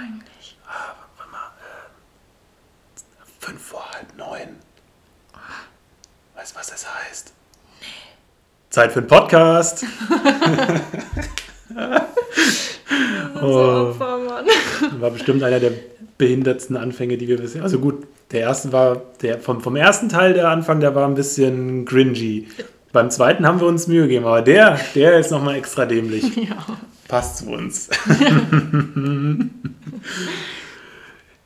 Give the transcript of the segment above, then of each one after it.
eigentlich? Ah, warte mal. Äh, fünf vor halb neun. Weißt du, was das heißt? Nee. Zeit für einen Podcast. So Oh. War bestimmt einer der behindertsten Anfänge, die wir bisher. Also gut, der erste war, der vom, vom ersten Teil der Anfang, der war ein bisschen cringy. Beim zweiten haben wir uns Mühe gegeben, aber der, der ist nochmal extra dämlich. Ja. Passt zu uns.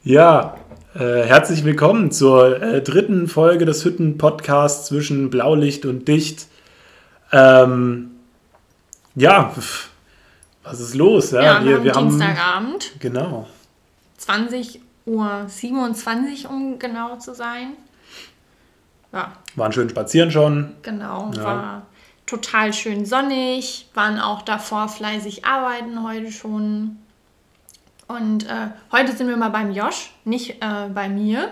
Ja, äh, herzlich willkommen zur äh, dritten Folge des Hütten-Podcasts zwischen Blaulicht und Dicht. Ähm, ja, pf, was ist los? Ja, Ja, wir, wir, haben haben. Dienstagabend, Genau. 20 Uhr 27, um genau zu sein. Ja, Waren schön spazieren schon. genau. Ja. War total schön sonnig, waren auch davor fleißig arbeiten heute schon. Und äh, heute sind wir mal beim Josh, nicht äh, bei mir.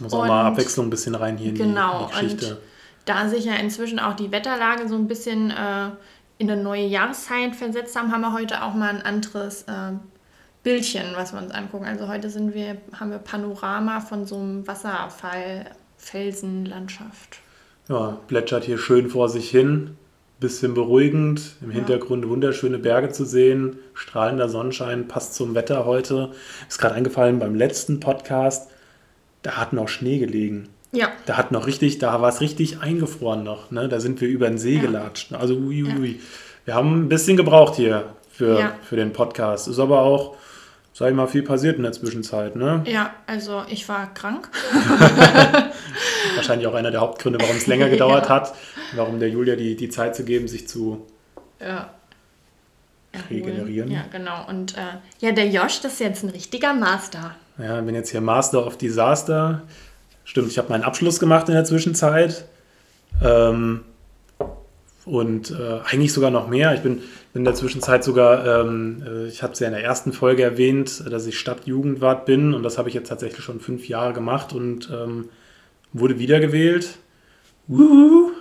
Muss auch mal Und- Abwechslung ein bisschen rein hier in Genau, die, die Geschichte. und da sich ja inzwischen auch die Wetterlage so ein bisschen äh, in eine neue Jahreszeit versetzt haben, haben wir heute auch mal ein anderes äh, Bildchen, was wir uns angucken. Also heute sind wir, haben wir Panorama von so einem Wasserfall, Felsenlandschaft. Ja, plätschert hier schön vor sich hin. Bisschen beruhigend. Im Hintergrund wunderschöne Berge zu sehen. Strahlender Sonnenschein passt zum Wetter heute. Ist gerade eingefallen beim letzten Podcast. Da hat noch Schnee gelegen. Ja, Da hat noch richtig, da war es richtig eingefroren noch. Ne? Da sind wir über den See Ja. gelatscht. Also ui, ui, ui. Wir haben ein bisschen gebraucht hier für, Ja. für den Podcast. Ist aber auch, sag ich mal, viel passiert in der Zwischenzeit. Ne? ja, also ich war krank. Wahrscheinlich auch einer der Hauptgründe, warum es länger gedauert Ja. hat. Warum der Julia die, die Zeit zu geben, sich zu Ja. Regenerieren. Ja, genau. Und äh, ja, der Josh, das ist jetzt ein richtiger Master. Ja, bin jetzt hier Master of Disaster. Stimmt, ich habe meinen Abschluss gemacht in der Zwischenzeit. Ähm, und äh, eigentlich sogar noch mehr. Ich bin, bin in der Zwischenzeit sogar, ähm, äh, ich habe es ja in der ersten Folge erwähnt, dass ich Stadtjugendwart bin. Und das habe ich jetzt tatsächlich schon fünf Jahre gemacht und ähm, wurde wiedergewählt. Wuhu.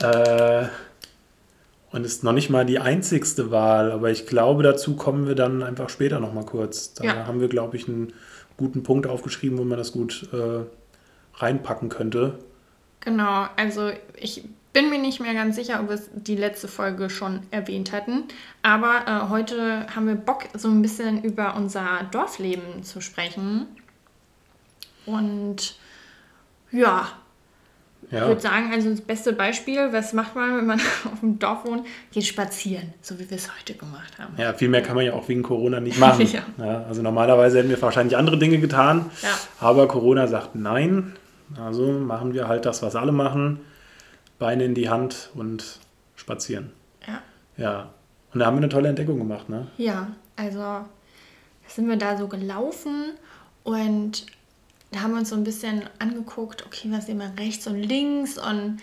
Äh, und ist noch nicht mal die einzigste Wahl, aber ich glaube, dazu kommen wir dann einfach später noch mal kurz. Da Ja. haben wir, glaube ich, einen guten Punkt aufgeschrieben, wo man das gut äh, reinpacken könnte. Genau, also ich bin mir nicht mehr ganz sicher, ob wir es die letzte Folge schon erwähnt hatten. Aber äh, heute haben wir Bock, so ein bisschen über unser Dorfleben zu sprechen. Und ja, ich Ja, würde sagen, also das beste Beispiel, was macht man, wenn man auf dem Dorf wohnt? Geht spazieren, so wie wir es heute gemacht haben. ja, viel mehr kann man ja auch wegen Corona nicht machen. Ja. Ja, also normalerweise hätten wir wahrscheinlich andere Dinge getan, aber Corona sagt nein. Also machen wir halt das, was alle machen. Beine in die Hand und spazieren. Ja. Ja. Und da haben wir eine tolle Entdeckung gemacht, ne? Ja, also sind wir da so gelaufen und da haben wir uns so ein bisschen angeguckt, okay, was sehen wir rechts und links und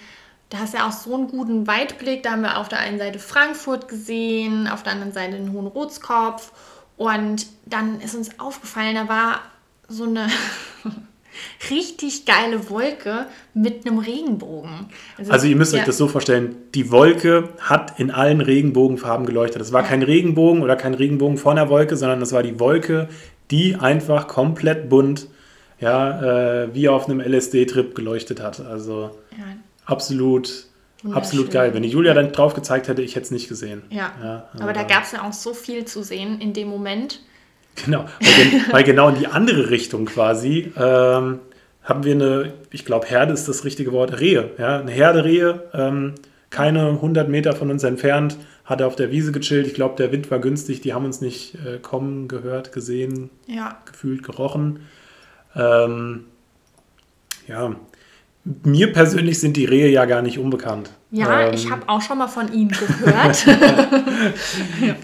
da hast du ja auch so einen guten Weitblick. Da haben wir auf der einen Seite Frankfurt gesehen, auf der anderen Seite den Hohen Rotskopf und dann ist uns aufgefallen, da war so eine richtig geile Wolke mit einem Regenbogen. Also ihr müsst ja, euch das so vorstellen, die Wolke hat in allen Regenbogenfarben geleuchtet. Es war Ja. kein Regenbogen oder kein Regenbogen vor einer Wolke, sondern es war die Wolke, die einfach komplett bunt, ja, äh, wie auf einem LSD-Trip geleuchtet hat. Also Ja, absolut, absolut geil. Wenn die Julia dann drauf gezeigt hätte, ich hätte es nicht gesehen. ja. Ja, also aber da da- gab es ja auch so viel zu sehen in dem Moment. Genau, weil, weil genau in die andere Richtung quasi ähm, haben wir eine, ich glaube, Herde ist das richtige Wort, Rehe. Ja? Eine Herde Rehe, ähm, keine 100 Meter von uns entfernt, hat auf der Wiese gechillt. Ich glaube, der Wind war günstig, die haben uns nicht äh, kommen, gehört, gesehen, Ja, gefühlt, gerochen. Ähm, ja, mir persönlich sind die Rehe ja gar nicht unbekannt. ja Ähm, ich habe auch schon mal von ihm gehört.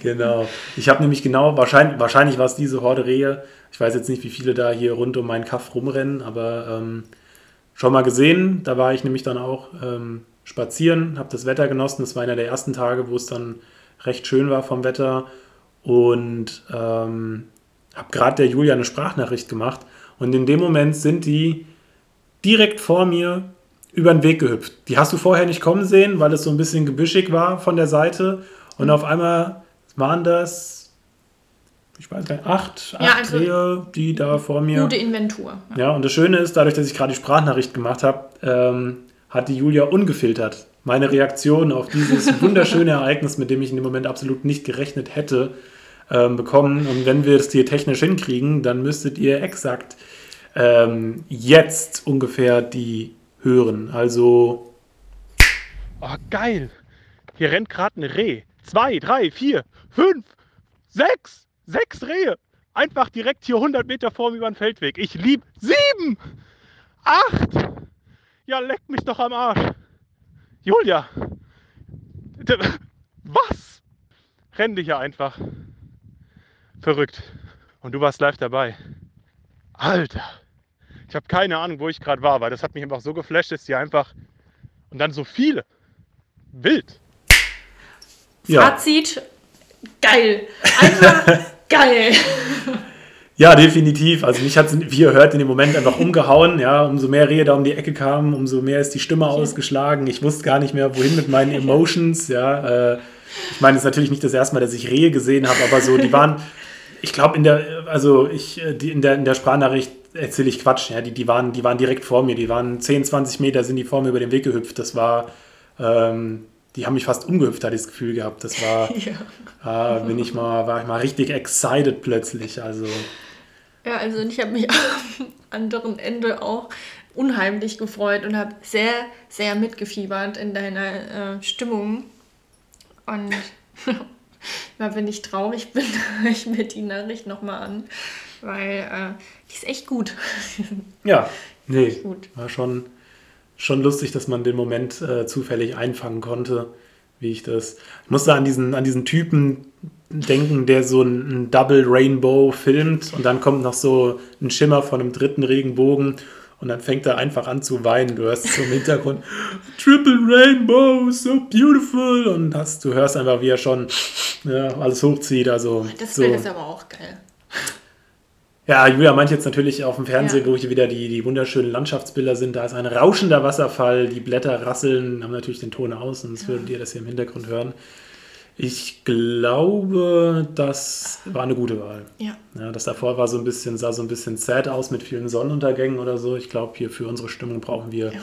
Genau. Ich habe nämlich genau, wahrscheinlich, wahrscheinlich war es diese Horde Rehe. Ich weiß jetzt nicht, wie viele da hier rund um meinen Kaff rumrennen, aber ähm, schon mal gesehen. Da war ich nämlich dann auch ähm, spazieren, habe das Wetter genossen. Das war einer der ersten Tage, wo es dann recht schön war vom Wetter. Und ähm, habe gerade der Julia eine Sprachnachricht gemacht. Und in dem Moment sind die direkt vor mir über den Weg gehüpft. Die hast du vorher nicht kommen sehen, weil es so ein bisschen gebüschig war von der Seite. Und auf einmal waren das ich weiß gar nicht, acht, acht ja, also Rehe, die da vor mir. Gute Inventur. Ja. ja, und das Schöne ist, dadurch, dass ich gerade die Sprachnachricht gemacht habe, ähm, hat die Julia ungefiltert meine Reaktion auf dieses wunderschöne Ereignis, mit dem ich in dem Moment absolut nicht gerechnet hätte, ähm, bekommen. Und wenn wir es hier technisch hinkriegen, dann müsstet ihr exakt ähm, jetzt ungefähr die hören. Also. Oh, geil! Hier rennt gerade ein Reh. Zwei, drei, vier, fünf, sechs, sechs Rehe. Einfach direkt hier 100 Meter vor mir über den Feldweg. Ich lieb sieben, acht. Ja, leck mich doch am Arsch. Julia! Was? Renn dich ja einfach. Verrückt. Und du warst live dabei. Alter! Ich habe keine Ahnung, wo ich gerade war, weil das hat mich einfach so geflasht, dass die einfach. Und dann so viele. Wild. Ja. Fazit: geil. Einfach geil. Ja, definitiv. Also mich hat es, wie ihr hört, in dem Moment einfach umgehauen. Ja, umso mehr Rehe da um die Ecke kamen, umso mehr ist die Stimme ausgeschlagen. Ich wusste gar nicht mehr, wohin mit meinen Emotions. Ja, äh, ich meine, es ist natürlich nicht das erste Mal, dass ich Rehe gesehen habe, aber so, die waren, ich glaube, in der, also ich, äh, die, in der, in der Sprachnachricht erzähle ich Quatsch. Ja, die, die, waren, die waren direkt vor mir. Die waren 10, 20 Meter sind die vor mir über den Weg gehüpft. Das war, ähm, die haben mich fast umgehüpft, hatte ich das Gefühl gehabt. Das war, ja. äh, bin ich mal, war ich mal richtig excited plötzlich. Also ja, also ich habe mich am anderen Ende auch unheimlich gefreut und habe sehr, sehr mitgefiebert in deiner äh, Stimmung. Und immer wenn ich traurig bin, höre ich mir die Nachricht nochmal an, weil äh, die ist echt gut. ja, nee, gut. war schon, schon lustig, dass man den Moment äh, zufällig einfangen konnte, wie ich das. Ich musste an diesen, an diesen Typen denken, der so ein, Double Rainbow filmt und dann kommt noch so ein Schimmer von einem dritten Regenbogen und dann fängt er einfach an zu weinen. Du hörst so im Hintergrund Triple Rainbow, so beautiful und hast, du hörst einfach, wie er schon ja, alles hochzieht. Also, das so. ist aber auch geil. Ja, Julia meint jetzt natürlich auf dem Fernseher, ja. wo hier wieder die, die wunderschönen Landschaftsbilder sind. Da ist ein rauschender Wasserfall, die Blätter rasseln, haben natürlich den Ton aus, sonst ja. würdet ihr das hier im Hintergrund hören. Ich glaube, das war eine gute Wahl. Ja. ja. Das davor war so ein bisschen, sah so ein bisschen sad aus mit vielen Sonnenuntergängen oder so. Ich glaube, hier für unsere Stimmung brauchen wir ja.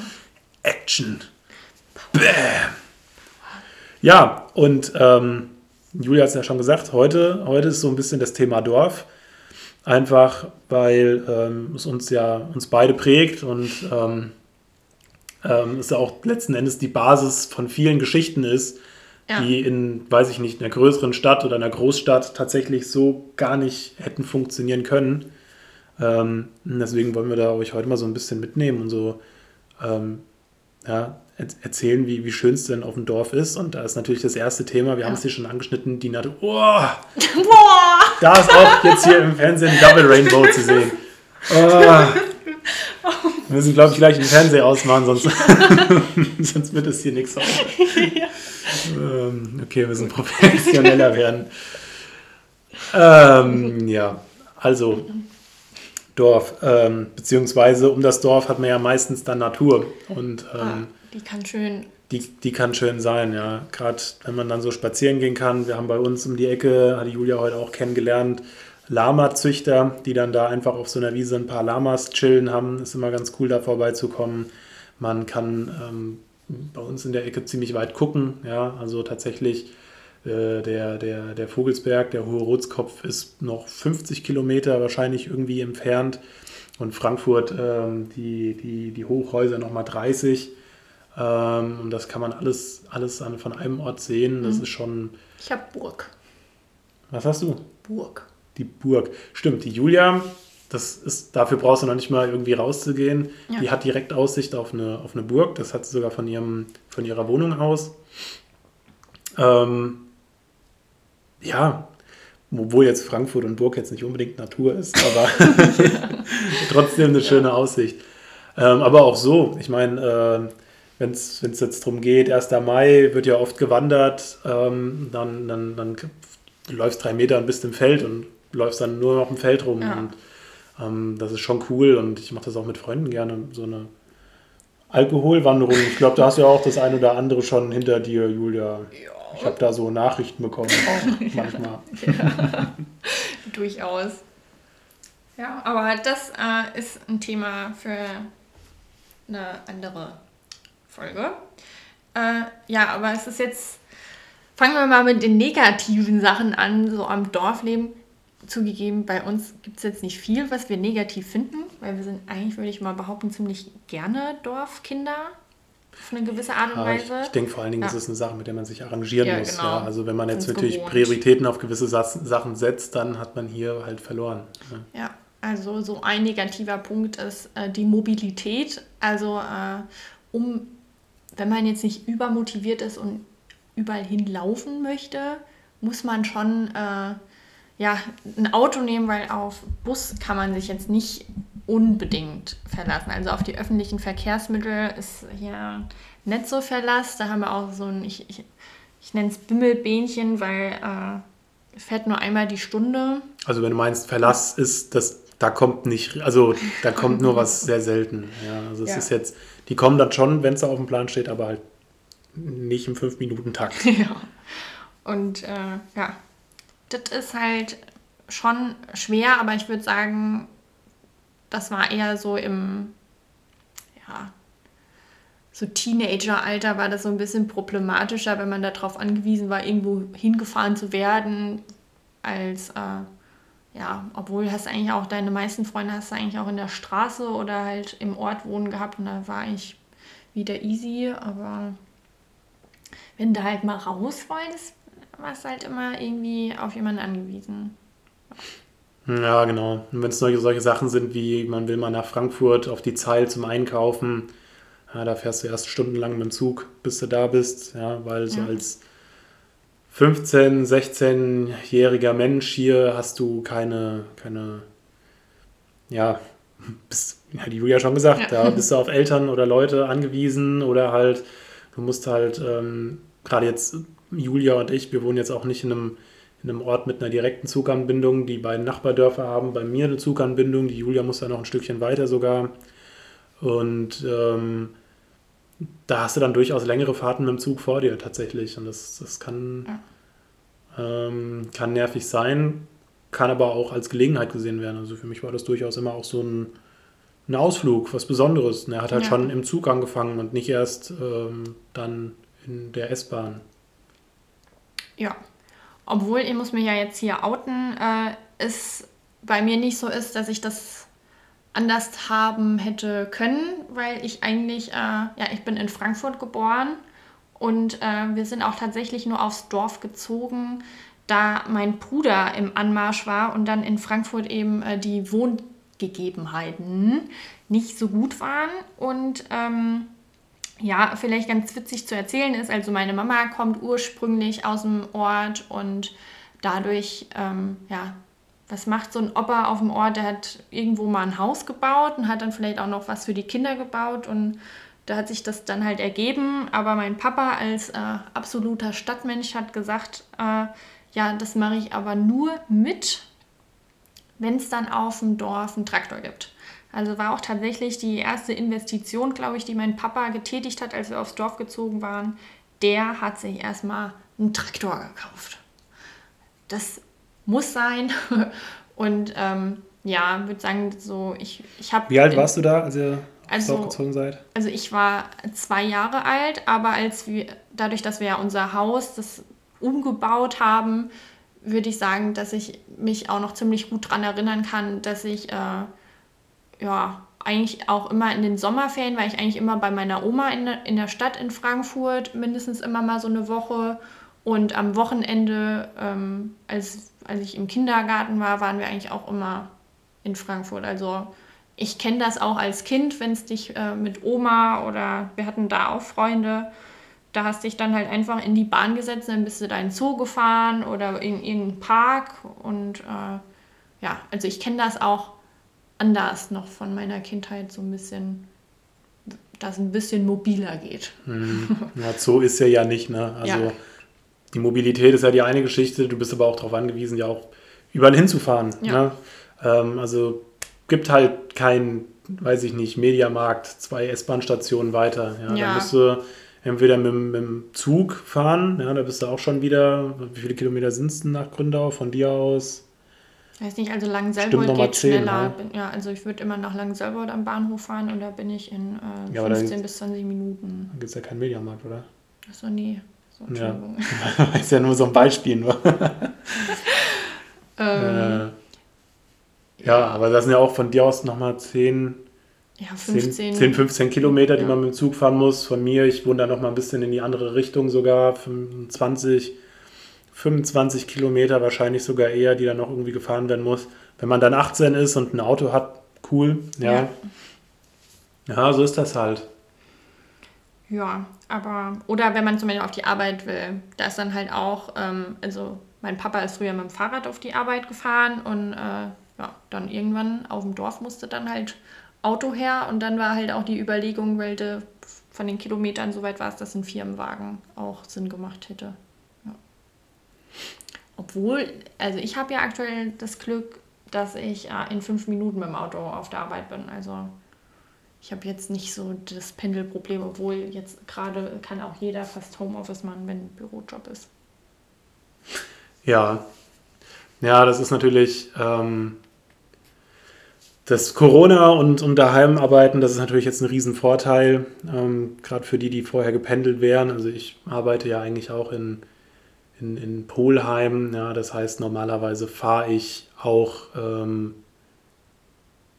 Action. Bam. Ja, und ähm, Julia hat es ja schon gesagt, heute, heute ist so ein bisschen das Thema Dorf. Einfach, weil ähm, es uns ja uns beide prägt und ähm, ähm es auch letzten Endes die Basis von vielen Geschichten ist, ja. die in, weiß ich nicht, einer größeren Stadt oder einer Großstadt tatsächlich so gar nicht hätten funktionieren können. Ähm, deswegen wollen wir da euch heute mal so ein bisschen mitnehmen und so ähm, ja, erzählen, wie, wie schön es denn auf dem Dorf ist. Und da ist natürlich das erste Thema, wir ja. haben es hier schon angeschnitten, die Natur. Oh, Boah! Da ist auch jetzt hier im Fernsehen Double Rainbow zu sehen. Oh. Wir müssen, glaube ich, gleich den Fernseher ausmachen, sonst, sonst wird es hier nichts. Ja. Ähm, okay, wir müssen professioneller werden. Ähm, ja, also Dorf, ähm, beziehungsweise um das Dorf hat man ja meistens dann Natur. Und, ähm, ah, die kann schön. Die, die kann schön sein, ja. Gerade wenn man dann so spazieren gehen kann. Wir haben bei uns um die Ecke, hat die Julia heute auch kennengelernt, Lama-Züchter, die dann da einfach auf so einer Wiese ein paar Lamas chillen haben. Ist immer ganz cool, da vorbeizukommen. Man kann ähm, bei uns in der Ecke ziemlich weit gucken. Ja, also tatsächlich äh, der, der, der Vogelsberg, der Hohe Rotskopf ist noch 50 Kilometer wahrscheinlich irgendwie entfernt und Frankfurt ähm, die, die, die Hochhäuser nochmal 30. Ähm, und das kann man alles, alles an, von einem Ort sehen. Das mhm. ist schon. Ich habe Burg. Was hast du? Burg. Die Burg. Stimmt, die Julia das ist, dafür brauchst du noch nicht mal irgendwie rauszugehen. Ja. Die hat direkt Aussicht auf eine, auf eine Burg. Das hat sie sogar von, ihrem, von ihrer Wohnung aus. Ähm, ja, obwohl jetzt Frankfurt und Burg jetzt nicht unbedingt Natur ist, aber trotzdem eine schöne Aussicht. Ähm, aber auch so, ich meine, äh, wenn es jetzt darum geht, 1. Mai wird ja oft gewandert, ähm, dann, dann, dann du läufst drei Meter und bist im Feld und läufst dann nur noch im Feld rum. Ja. Und ähm, das ist schon cool und ich mache das auch mit Freunden gerne, so eine Alkoholwanderung. Ich glaube, da hast du ja auch das ein oder andere schon hinter dir, Julia. Ja. Ich habe da so Nachrichten bekommen, auch manchmal. Ja. Durchaus. Ja, aber das äh, ist ein Thema für eine andere Folge. Äh, ja, aber es ist jetzt, fangen wir mal mit den negativen Sachen an, so am Dorfleben. Zugegeben, bei uns gibt es jetzt nicht viel, was wir negativ finden, weil wir sind eigentlich, würde ich mal behaupten, ziemlich gerne Dorfkinder. Auf eine gewisse Art und Weise. Ja, ich, ich denke vor allen Dingen, ja. das ist eine Sache, mit der man sich arrangieren ja, muss. Genau. Ja. Also wenn man jetzt natürlich gewohnt. Prioritäten auf gewisse Sachen setzt, dann hat man hier halt verloren. Ja, also so ein negativer Punkt ist äh, die Mobilität. Also äh, um, wenn man jetzt nicht übermotiviert ist und überall hinlaufen möchte, muss man schon äh, ja, ein Auto nehmen, weil auf Bus kann man sich jetzt nicht unbedingt verlassen. Also auf die öffentlichen Verkehrsmittel ist hier nicht so Verlass. Da haben wir auch so ein, ich, ich, ich nenne es Bimmelbähnchen, weil äh, fährt nur einmal die Stunde. Also wenn du meinst, Verlass ist, das, da kommt nicht, also da kommt nur was sehr selten. Ja, also es ja. ist jetzt, die kommen dann schon, wenn es da auf dem Plan steht, aber halt nicht im 5-Minuten-Takt. Ja. Und äh, ja, das ist halt schon schwer, aber ich würde sagen, das war eher so im, ja, so Teenager-Alter war das so ein bisschen problematischer, wenn man darauf angewiesen war, irgendwo hingefahren zu werden, als, äh, ja, obwohl hast eigentlich auch deine meisten Freunde hast du eigentlich auch in der Straße oder halt im Ort wohnen gehabt und da war eigentlich wieder easy, aber wenn du halt mal raus wolltest, warst halt immer irgendwie auf jemanden angewiesen. Ja, genau. Und wenn es solche, solche Sachen sind, wie man will mal nach Frankfurt auf die Zeil zum Einkaufen, ja, da fährst du erst stundenlang mit dem Zug, bis du da bist, ja, weil so als 15-, 16-jähriger Mensch hier hast du keine, keine, ja, bist, hat die Julia schon gesagt, ja. da bist du auf Eltern oder Leute angewiesen oder halt, du musst halt, ähm, gerade jetzt Julia und ich, wir wohnen jetzt auch nicht in einem, in einem Ort mit einer direkten Zuganbindung. Die beiden Nachbardörfer haben bei mir eine Zuganbindung. Die Julia muss da noch ein Stückchen weiter sogar. Und ähm, da hast du dann durchaus längere Fahrten mit dem Zug vor dir tatsächlich. Und das, das kann, ähm, kann nervig sein, kann aber auch als Gelegenheit gesehen werden. Also für mich war das durchaus immer auch so ein, ein Ausflug, was Besonderes. Und er hat halt ja. schon im Zug angefangen und nicht erst ähm, dann in der S-Bahn. Ja. Obwohl, ich muss mich ja jetzt hier outen, äh, es bei mir nicht so ist, dass ich das anders haben hätte können, weil ich eigentlich, äh, ja, ich bin in Frankfurt geboren und äh, wir sind auch tatsächlich nur aufs Dorf gezogen, da mein Bruder im Anmarsch war und dann in Frankfurt eben äh, die Wohngegebenheiten nicht so gut waren und ähm, ja, vielleicht ganz witzig zu erzählen ist, also meine Mama kommt ursprünglich aus dem Ort und dadurch, ähm, ja, was macht so ein Opa auf dem Ort? Der hat irgendwo mal ein Haus gebaut und hat dann vielleicht auch noch was für die Kinder gebaut und da hat sich das dann halt ergeben. Aber mein Papa als äh, absoluter Stadtmensch hat gesagt, äh, ja, das mache ich aber nur mit, wenn es dann auf dem Dorf einen Traktor gibt. Also war auch tatsächlich die erste Investition, glaube ich, die mein Papa getätigt hat, als wir aufs Dorf gezogen waren. Der hat sich erstmal einen Traktor gekauft. Das muss sein. Und ähm, ja, würde sagen, so, ich, ich habe. Wie alt warst du da, als ihr also, aufs Dorf gezogen seid? Also ich war zwei Jahre alt, aber als wir, dadurch, dass wir ja unser Haus das umgebaut haben, würde ich sagen, dass ich mich auch noch ziemlich gut daran erinnern kann, dass ich äh, ja, eigentlich auch immer in den Sommerferien, weil ich eigentlich immer bei meiner Oma in, in der Stadt in Frankfurt, mindestens immer mal so eine Woche. Und am Wochenende, ähm, als, als ich im Kindergarten war, waren wir eigentlich auch immer in Frankfurt. Also ich kenne das auch als Kind, wenn es dich äh, mit Oma oder wir hatten da auch Freunde, da hast dich dann halt einfach in die Bahn gesetzt, dann bist du da in den Zoo gefahren oder in irgendeinen Park. Und äh, ja, also ich kenne das auch anders noch von meiner Kindheit so ein bisschen, dass ein bisschen mobiler geht. Hm. Ja, so ist ja ja nicht, ne? Also ja. die Mobilität ist ja die eine Geschichte, du bist aber auch darauf angewiesen, ja auch überall hinzufahren. Ja. Ne? Ähm, also gibt halt kein, weiß ich nicht, Mediamarkt, zwei S-Bahn-Stationen weiter. Ja, ja. Da musst du entweder mit, mit, dem Zug fahren, ja, da bist du auch schon wieder, wie viele Kilometer sind es denn nach Gründau von dir aus? Weiß nicht, also Langenselbold geht 10, schneller. ne? Ja, also ich würde immer nach Langenselbold am Bahnhof fahren und da bin ich in äh, Ja, aber da 15 gibt's- bis 20 Minuten. Da gibt es ja keinen Mediamarkt, oder? Achso, nee. So, Ja. Entschuldigung. ist ja nur so ein Beispiel. Nur. ähm, Äh, ja, aber das sind ja auch von dir aus nochmal 10, ja, 10, 15. 10, 15 Kilometer, die Ja. man mit dem Zug fahren muss. Von mir, ich wohne da nochmal ein bisschen in die andere Richtung sogar, 25, 25 Kilometer wahrscheinlich sogar eher, die dann noch irgendwie gefahren werden muss. Wenn man dann 18 ist und ein Auto hat, cool, ja. Ja. Ja, so ist das halt. Ja, aber, oder wenn man zum Beispiel auf die Arbeit will, da ist dann halt auch, ähm, also mein Papa ist früher mit dem Fahrrad auf die Arbeit gefahren und äh, ja, dann irgendwann auf dem Dorf musste dann halt Auto her und dann war halt auch die Überlegung, weil de, von den Kilometern so weit war es, dass ein Firmenwagen auch Sinn gemacht hätte. Obwohl, also ich habe ja aktuell das Glück, dass ich äh, in fünf Minuten mit dem Auto auf der Arbeit bin. Also ich habe jetzt nicht so das Pendelproblem, obwohl jetzt gerade kann auch jeder fast Homeoffice machen, wenn ein Bürojob ist. Ja, ja, das ist natürlich ähm, das Corona und, und Daheimarbeiten, das ist natürlich jetzt ein Riesenvorteil, ähm, gerade für die, die vorher gependelt wären. Also ich arbeite ja eigentlich auch in, in, in Polheim, ja, das heißt normalerweise fahre ich auch, ähm,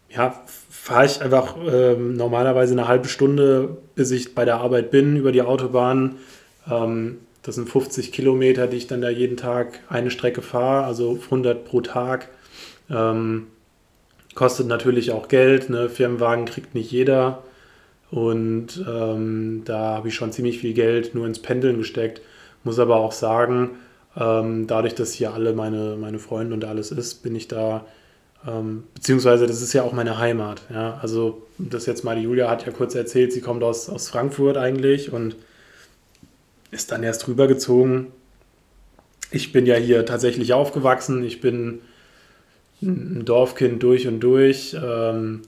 ja, fahre ich einfach ähm, normalerweise eine halbe Stunde, bis ich bei der Arbeit bin, über die Autobahn. Ähm, das sind 50 Kilometer, die ich dann da jeden Tag eine Strecke fahre, also 100 pro Tag. Ähm, kostet natürlich auch Geld. Ne? Firmenwagen kriegt nicht jeder. Und ähm, da habe ich schon ziemlich viel Geld nur ins Pendeln gesteckt. Muss aber auch sagen, ähm, dadurch, dass hier alle meine, meine Freunde und alles ist, bin ich da, ähm, beziehungsweise das ist ja auch meine Heimat. Ja? Also das jetzt mal, die Julia hat ja kurz erzählt, sie kommt aus, aus Frankfurt eigentlich und ist dann erst rübergezogen. Ich bin ja hier tatsächlich aufgewachsen. Ich bin ein Dorfkind durch und durch. Ähm,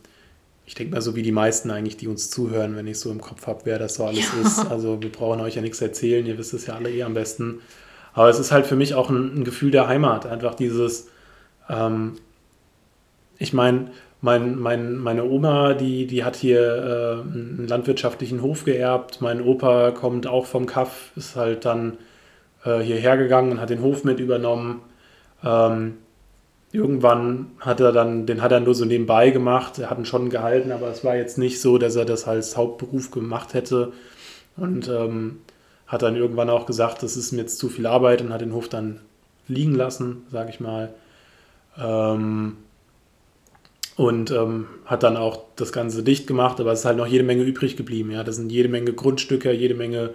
ich denke mal, so wie die meisten eigentlich, die uns zuhören, wenn ich so im Kopf habe, wer das so alles Ja. ist. Also wir brauchen euch ja nichts erzählen, ihr wisst es ja alle eh am besten. Aber es ist halt für mich auch ein, ein Gefühl der Heimat. Einfach dieses, ähm, ich meine, mein, mein, meine Oma, die, die hat hier äh, einen landwirtschaftlichen Hof geerbt. Mein Opa kommt auch vom Kaff, ist halt dann äh, hierher gegangen und hat den Hof mit übernommen. Ähm, irgendwann hat er dann, den hat er nur so nebenbei gemacht. Er hat ihn schon gehalten, aber es war jetzt nicht so, dass er das als Hauptberuf gemacht hätte. Und ähm, hat dann irgendwann auch gesagt, das ist mir jetzt zu viel Arbeit und hat den Hof dann liegen lassen, sage ich mal. Ähm, und ähm, hat dann auch das Ganze dicht gemacht, aber es ist halt noch jede Menge übrig geblieben. Ja, das sind jede Menge Grundstücke, jede Menge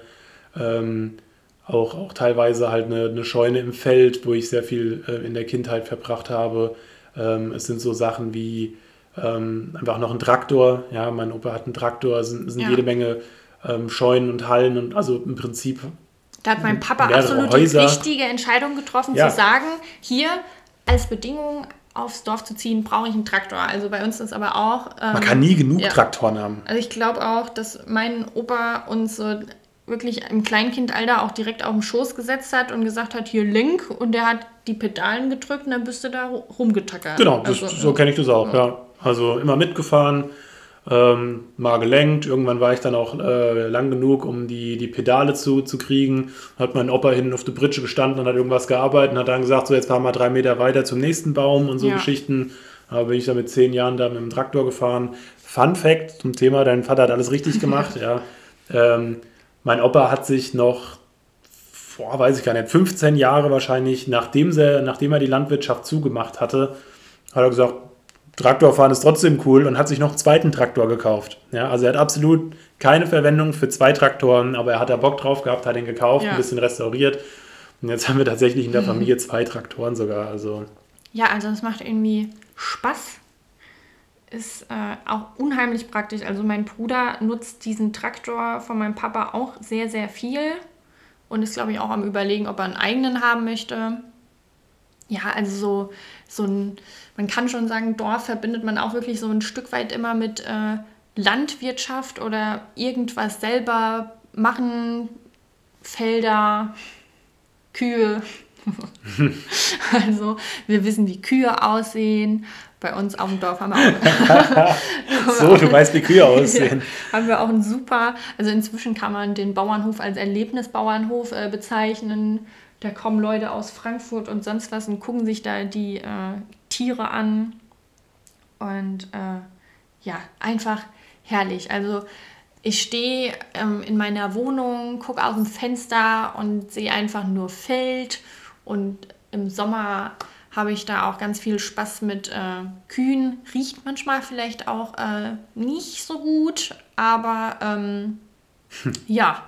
ähm, auch, auch teilweise halt eine, eine Scheune im Feld, wo ich sehr viel äh, in der Kindheit verbracht habe. Ähm, es sind so Sachen wie ähm, einfach noch ein Traktor. Ja, mein Opa hat einen Traktor, es sind, es sind Ja. jede Menge ähm, Scheunen und Hallen und also im Prinzip Da hat mein Papa absolut Häuser. die richtige Entscheidung getroffen, Ja. zu sagen, hier als Bedingung aufs Dorf zu ziehen, brauche ich einen Traktor. Also bei uns ist aber auch. ähm, man kann nie genug ja. Traktoren haben. Also ich glaube auch, dass mein Opa uns so wirklich im Kleinkindalter auch direkt auf den Schoß gesetzt hat und gesagt hat, hier Link und der hat die Pedalen gedrückt und dann bist du da rumgetackert. Genau, das, Also, so ja. kenne ich das auch, ja. Also immer mitgefahren, ähm, mal gelenkt. Irgendwann war ich dann auch äh, lang genug, um die, die Pedale zu, zu kriegen. Hat mein Opa hinten auf der Britsche gestanden und hat irgendwas gearbeitet und hat dann gesagt, so jetzt fahren wir drei Meter weiter zum nächsten Baum und so Ja. Geschichten. Da bin ich dann mit zehn Jahren da mit dem Traktor gefahren. Fun Fact zum Thema, dein Vater hat alles richtig gemacht, ja. Ähm, mein Opa hat sich noch vor, weiß ich gar nicht, 15 Jahre wahrscheinlich, nachdem, sie, nachdem er die Landwirtschaft zugemacht hatte, hat er gesagt, Traktorfahren ist trotzdem cool und hat sich noch einen zweiten Traktor gekauft. Ja, also er hat absolut keine Verwendung für zwei Traktoren, aber er hat da Bock drauf gehabt, hat ihn gekauft, Ja. ein bisschen restauriert. Und jetzt haben wir tatsächlich in der Familie zwei Traktoren sogar. Also Ja, also das macht irgendwie Spaß. Ist äh, auch unheimlich praktisch. Also mein Bruder nutzt diesen Traktor von meinem Papa auch sehr, sehr viel und ist, glaube ich, auch am Überlegen, ob er einen eigenen haben möchte. Ja, also so, so ein, man kann schon sagen, Dorf verbindet man auch wirklich so ein Stück weit immer mit äh, Landwirtschaft oder irgendwas selber machen, Felder, Kühe, also wir wissen, wie Kühe aussehen. Bei uns auf dem Dorf haben wir auch. so, du weißt, wie Kühe aussehen. Haben wir auch ein super, also inzwischen kann man den Bauernhof als Erlebnisbauernhof äh, bezeichnen. Da kommen Leute aus Frankfurt und sonst was und gucken sich da die äh, Tiere an. Und äh, ja, einfach herrlich. Also ich stehe ähm, in meiner Wohnung, gucke aus dem Fenster und sehe einfach nur Feld. Und im Sommer habe ich da auch ganz viel Spaß mit äh, Kühen. Riecht manchmal vielleicht auch äh, nicht so gut, aber ähm, ja,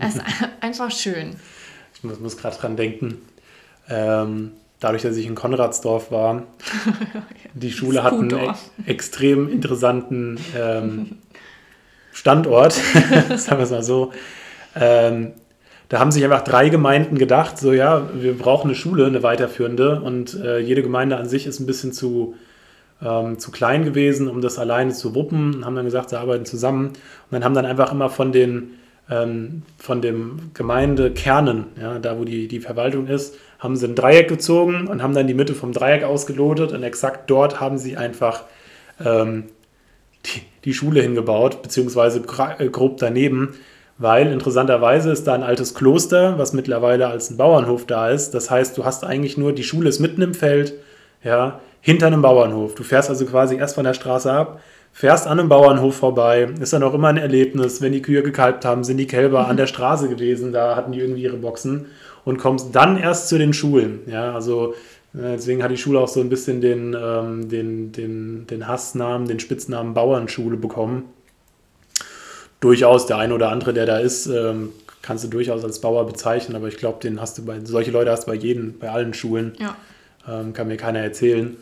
es ist einfach schön. Ich muss, muss gerade dran denken. Ähm, dadurch, dass ich in Konradsdorf war, die Schule hat einen e extrem interessanten ähm, Standort, sagen wir es mal so. Ähm, da haben sich einfach drei Gemeinden gedacht, so ja, wir brauchen eine Schule, eine weiterführende. Und äh, jede Gemeinde an sich ist ein bisschen zu, ähm, zu klein gewesen, um das alleine zu wuppen. Und haben dann gesagt, sie arbeiten zusammen. Und dann haben dann einfach immer von den ähm, von dem Gemeindekernen, ja, da wo die, die Verwaltung ist, haben sie ein Dreieck gezogen und haben dann die Mitte vom Dreieck ausgelotet. Und exakt dort haben sie einfach ähm, die, die, Schule hingebaut, beziehungsweise äh, grob daneben, weil interessanterweise ist da ein altes Kloster, was mittlerweile als ein Bauernhof da ist. Das heißt, du hast eigentlich nur, die Schule ist mitten im Feld, ja, hinter einem Bauernhof. Du fährst also quasi erst von der Straße ab, fährst an einem Bauernhof vorbei, ist dann auch immer ein Erlebnis. Wenn die Kühe gekalbt haben, sind die Kälber an der Straße gewesen, da hatten die irgendwie ihre Boxen und kommst dann erst zu den Schulen. Ja, also äh, deswegen hat die Schule auch so ein bisschen den, ähm, den, den, den Hassnamen, den Spitznamen Bauernschule bekommen durchaus der eine oder andere, der da ist, ähm, kannst du durchaus als Bauer bezeichnen, aber ich glaube, den hast du bei, solche Leute hast du bei jedem, bei allen Schulen. Ja. Ähm, kann mir keiner erzählen.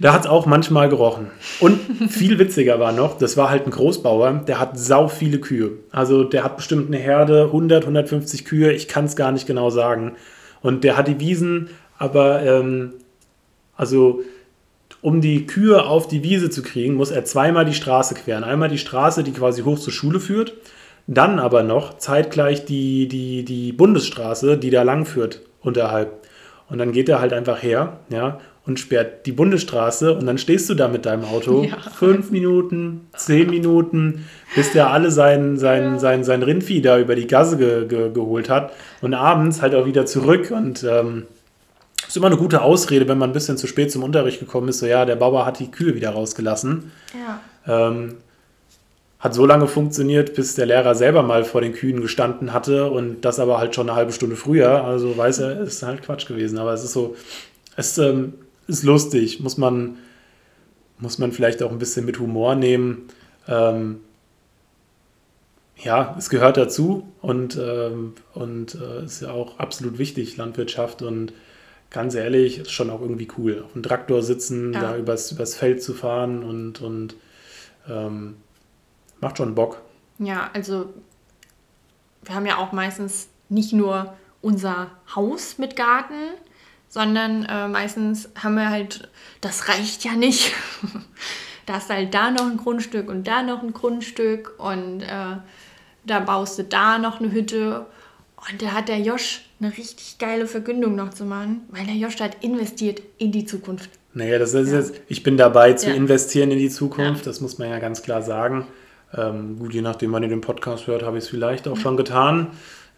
Da hat es auch manchmal gerochen. Und viel witziger war noch, das war halt ein Großbauer, der hat sau viele Kühe. Also der hat bestimmt eine Herde, 100, 150 Kühe, ich kann es gar nicht genau sagen. Und der hat die Wiesen, aber ähm, also um die Kühe auf die Wiese zu kriegen, muss er zweimal die Straße queren. Einmal die Straße, die quasi hoch zur Schule führt, dann aber noch zeitgleich die, die, die Bundesstraße, die da lang führt, unterhalb. Und dann geht er halt einfach her, ja, und sperrt die Bundesstraße und dann stehst du da mit deinem Auto ja. fünf Minuten, zehn Minuten, bis der alle sein, sein, sein, sein Rindvieh da über die Gasse ge, ge, geholt hat und abends halt auch wieder zurück und ähm, ist immer eine gute Ausrede, wenn man ein bisschen zu spät zum Unterricht gekommen ist, so ja, der Bauer hat die Kühe wieder rausgelassen. Ja. Ähm, hat so lange funktioniert, bis der Lehrer selber mal vor den Kühen gestanden hatte und das aber halt schon eine halbe Stunde früher. Also weiß er, ist halt Quatsch gewesen. Aber es ist so, es ähm, ist lustig, muss man, muss man vielleicht auch ein bisschen mit Humor nehmen. Ähm, ja, es gehört dazu und, ähm, und äh, ist ja auch absolut wichtig, Landwirtschaft und ganz ehrlich, ist schon auch irgendwie cool. Auf dem Traktor sitzen, ja. da übers, übers Feld zu fahren und, und ähm, macht schon Bock. Ja, also wir haben ja auch meistens nicht nur unser Haus mit Garten, sondern äh, meistens haben wir halt, das reicht ja nicht. da ist halt da noch ein Grundstück und da noch ein Grundstück und äh, da baust du da noch eine Hütte. Und da hat der Josch eine richtig geile Vergündung noch zu machen, weil der Josch hat investiert in die Zukunft. Naja, das ist ja. jetzt, ich bin dabei zu ja. investieren in die Zukunft, ja. das muss man ja ganz klar sagen. Ähm, gut, je nachdem, wann ihr den Podcast hört, habe ich es vielleicht auch schon getan.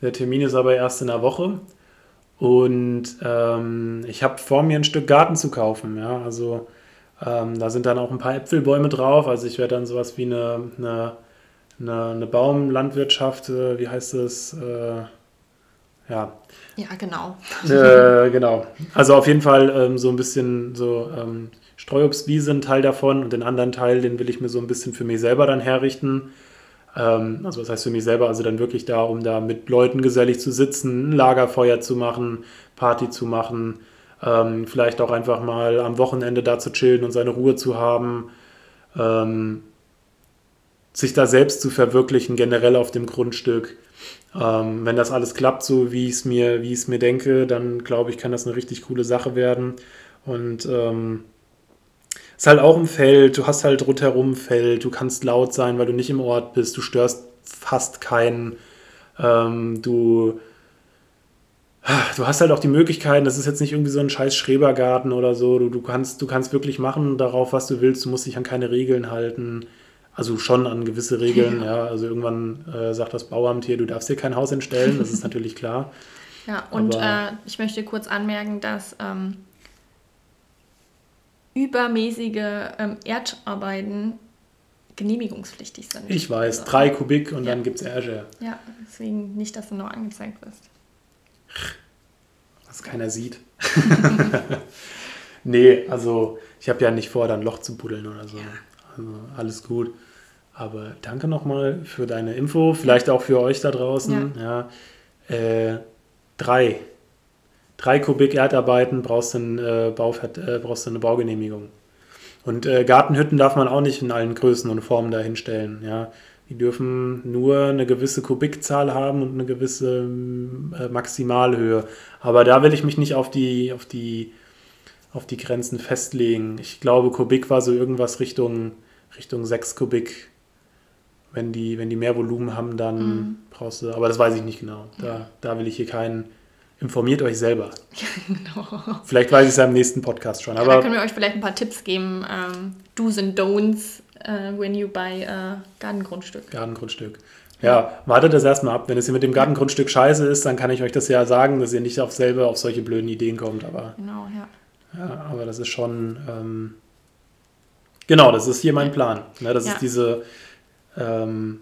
Der Termin ist aber erst in der Woche. Und ähm, ich habe vor mir ein Stück Garten zu kaufen. Ja? Also ähm, da sind dann auch ein paar Äpfelbäume drauf. Also ich werde dann sowas wie eine, eine, eine, eine Baumlandwirtschaft, äh, wie heißt es? Äh, ja. Ja, genau. Äh, genau. Also auf jeden Fall ähm, so ein bisschen so ähm, Streuobstwiese ein Teil davon und den anderen Teil, den will ich mir so ein bisschen für mich selber dann herrichten. Ähm, also was heißt für mich selber? Also dann wirklich da, um da mit Leuten gesellig zu sitzen, ein Lagerfeuer zu machen, Party zu machen, ähm, vielleicht auch einfach mal am Wochenende da zu chillen und seine Ruhe zu haben. Ähm, sich da selbst zu verwirklichen, generell auf dem Grundstück. Ähm, wenn das alles klappt, so wie ich es mir, mir denke, dann glaube ich, kann das eine richtig coole Sache werden. Und ähm, ist halt auch ein Feld, du hast halt rundherum ein Feld, du kannst laut sein, weil du nicht im Ort bist, du störst fast keinen. Ähm, du du hast halt auch die Möglichkeiten, das ist jetzt nicht irgendwie so ein scheiß Schrebergarten oder so. Du, du, kannst, du kannst wirklich machen darauf, was du willst. Du musst dich an keine Regeln halten. Also schon an gewisse Regeln, ja. ja. Also irgendwann äh, sagt das Bauamt hier, du darfst dir kein Haus entstellen, das ist natürlich klar. Ja, und äh, ich möchte kurz anmerken, dass ähm, übermäßige ähm, Erdarbeiten genehmigungspflichtig sind. Ich weiß, also, drei Kubik und ja. dann gibt es Ärger. Ja, deswegen nicht, dass du noch angezeigt wirst. Was keiner sieht. nee, also ich habe ja nicht vor, dann ein Loch zu buddeln oder so. Ja. Also alles gut. Aber danke nochmal für deine Info, vielleicht auch für euch da draußen. Ja. ja. Äh, drei. Drei Kubik Erdarbeiten brauchst du, ein, äh, äh, brauchst du eine Baugenehmigung. Und äh, Gartenhütten darf man auch nicht in allen Größen und Formen dahinstellen. Ja. Die dürfen nur eine gewisse Kubikzahl haben und eine gewisse äh, Maximalhöhe. Aber da will ich mich nicht auf die, auf die, auf die Grenzen festlegen. Ich glaube, Kubik war so irgendwas Richtung, Richtung 6 Kubik. Wenn die, wenn die mehr Volumen haben, dann mhm. brauchst du, aber das weiß ich nicht genau. Da, da will ich hier keinen informiert euch selber. genau. Vielleicht weiß ich es ja im nächsten Podcast schon. Aber da können wir euch vielleicht ein paar Tipps geben. Ähm, Do's and Don'ts, uh, when you buy a Gartengrundstück. Gartengrundstück. Ja, wartet das erstmal ab. Wenn es hier mit dem Gartengrundstück scheiße ist, dann kann ich euch das ja sagen, dass ihr nicht auf selber auf solche blöden Ideen kommt. Aber, genau, ja. Ja, aber das ist schon. Ähm, genau, das ist hier mein Plan. Ne, das ja. ist diese. Ähm,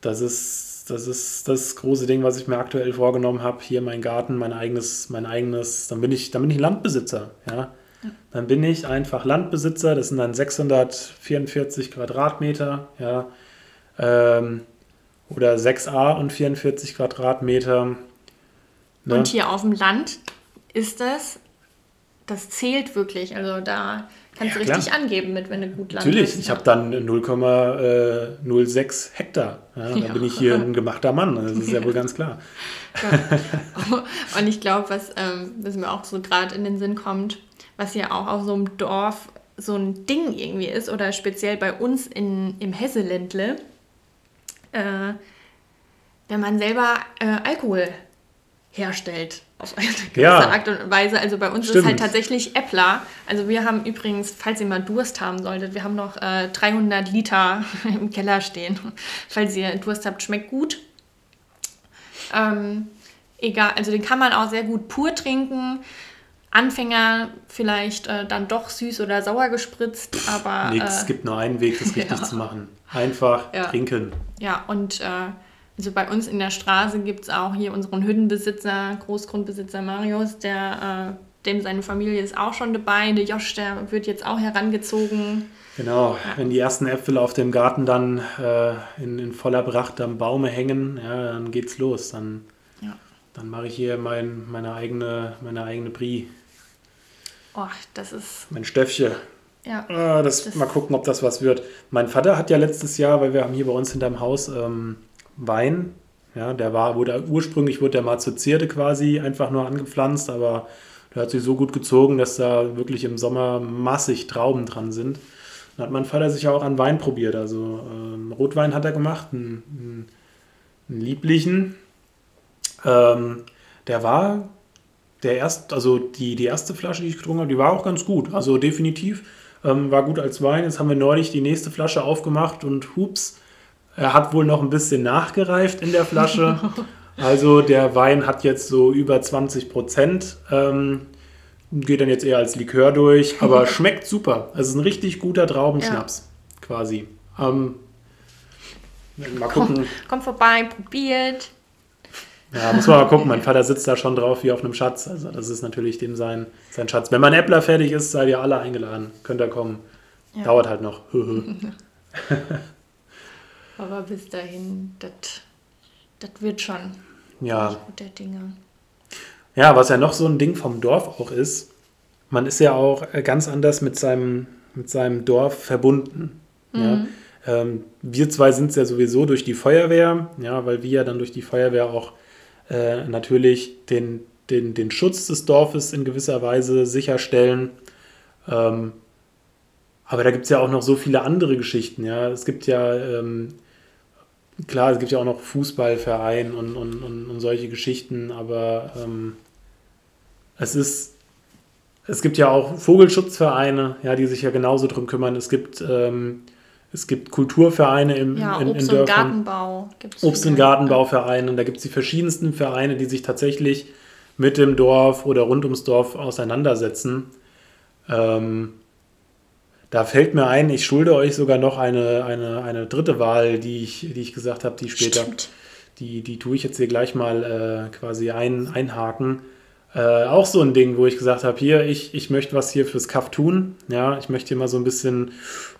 das ist das ist das große Ding, was ich mir aktuell vorgenommen habe. Hier mein Garten, mein eigenes, mein eigenes, dann bin ich, dann bin ich Landbesitzer, ja. Dann bin ich einfach Landbesitzer, das sind dann 644 Quadratmeter, ja. Ähm, oder 6a und 44 Quadratmeter. Ne? Und hier auf dem Land ist das, das zählt wirklich. Also da Kannst ja, du richtig klar. angeben mit, wenn du gut landest. Natürlich, ich habe dann 0,06 Hektar. Ja, ja. Dann bin ich hier ein gemachter Mann. Das ist ja wohl ganz klar. Und ich glaube, was, ähm, was mir auch so gerade in den Sinn kommt, was ja auch auf so einem Dorf so ein Ding irgendwie ist, oder speziell bei uns in, im Hesseländle, äh, wenn man selber äh, Alkohol herstellt auf eine gewisse ja. Art und Weise. Also bei uns Stimmt. ist halt tatsächlich Äppler. Also wir haben übrigens, falls ihr mal Durst haben solltet, wir haben noch äh, 300 Liter im Keller stehen. Falls ihr Durst habt, schmeckt gut. Ähm, egal, also den kann man auch sehr gut pur trinken. Anfänger vielleicht äh, dann doch süß oder sauer gespritzt, aber. Nix, äh, es gibt nur einen Weg, das richtig ja. zu machen. Einfach ja. trinken. Ja, und äh, also bei uns in der Straße gibt es auch hier unseren Hüttenbesitzer, Großgrundbesitzer Marius, der, äh, dem seine Familie ist auch schon dabei. Der Josch, der wird jetzt auch herangezogen. Genau, ja. wenn die ersten Äpfel auf dem Garten dann äh, in, in, voller Pracht am Baume hängen, ja, dann geht's los. Dann, ja. dann mache ich hier mein, meine eigene, meine eigene Brie. Oh, das ist. Mein Stöffchen. Ja. Ah, das, das, mal gucken, ob das was wird. Mein Vater hat ja letztes Jahr, weil wir haben hier bei uns hinterm Haus ähm, Wein. Ja, der war, wurde ursprünglich wurde der mal zur Zierde quasi einfach nur angepflanzt, aber der hat sich so gut gezogen, dass da wirklich im Sommer massig Trauben dran sind. Dann hat mein Vater sich auch an Wein probiert. Also ähm, Rotwein hat er gemacht, einen, einen lieblichen. Ähm, der war der erst, also die, die erste Flasche, die ich getrunken habe, die war auch ganz gut. Also definitiv ähm, war gut als Wein. Jetzt haben wir neulich die nächste Flasche aufgemacht und hups, er hat wohl noch ein bisschen nachgereift in der Flasche. Also der Wein hat jetzt so über 20 Prozent. Ähm, geht dann jetzt eher als Likör durch, aber schmeckt super. Also es ist ein richtig guter Traubenschnaps ja. quasi. Ähm, mal gucken. Komm, komm vorbei, probiert. Ja, muss man mal gucken. Mein Vater sitzt da schon drauf wie auf einem Schatz. Also das ist natürlich dem sein, sein Schatz. Wenn mein Äppler fertig ist, seid ihr alle eingeladen. Könnt ihr kommen. Ja. Dauert halt noch. Aber bis dahin, das wird schon. Ja. Guter Dinge. Ja, was ja noch so ein Ding vom Dorf auch ist, man ist ja auch äh, ganz anders mit seinem, mit seinem Dorf verbunden. Mhm. Ja. Ähm, wir zwei sind es ja sowieso durch die Feuerwehr, ja, weil wir ja dann durch die Feuerwehr auch äh, natürlich den, den, den Schutz des Dorfes in gewisser Weise sicherstellen. Ähm, aber da gibt es ja auch noch so viele andere Geschichten. Ja. Es gibt ja ähm, klar, es gibt ja auch noch Fußballverein und, und, und, und solche Geschichten, aber ähm, es ist, es gibt ja auch Vogelschutzvereine, ja, die sich ja genauso drum kümmern. Es gibt, ähm, es gibt Kulturvereine im, Ja, in, Obst- in und Dörfern. Gartenbau gibt's Obst- und. Gartenbauvereine. Und da gibt es die verschiedensten Vereine, die sich tatsächlich mit dem Dorf oder rund ums Dorf auseinandersetzen. Ähm, da fällt mir ein, ich schulde euch sogar noch eine, eine, eine dritte Wahl, die ich, die ich gesagt habe, die später. Stimmt. Die, die tue ich jetzt hier gleich mal äh, quasi ein, einhaken. Äh, auch so ein Ding, wo ich gesagt habe, hier, ich, ich möchte was hier fürs Kaff tun. Ja, ich möchte hier mal so ein bisschen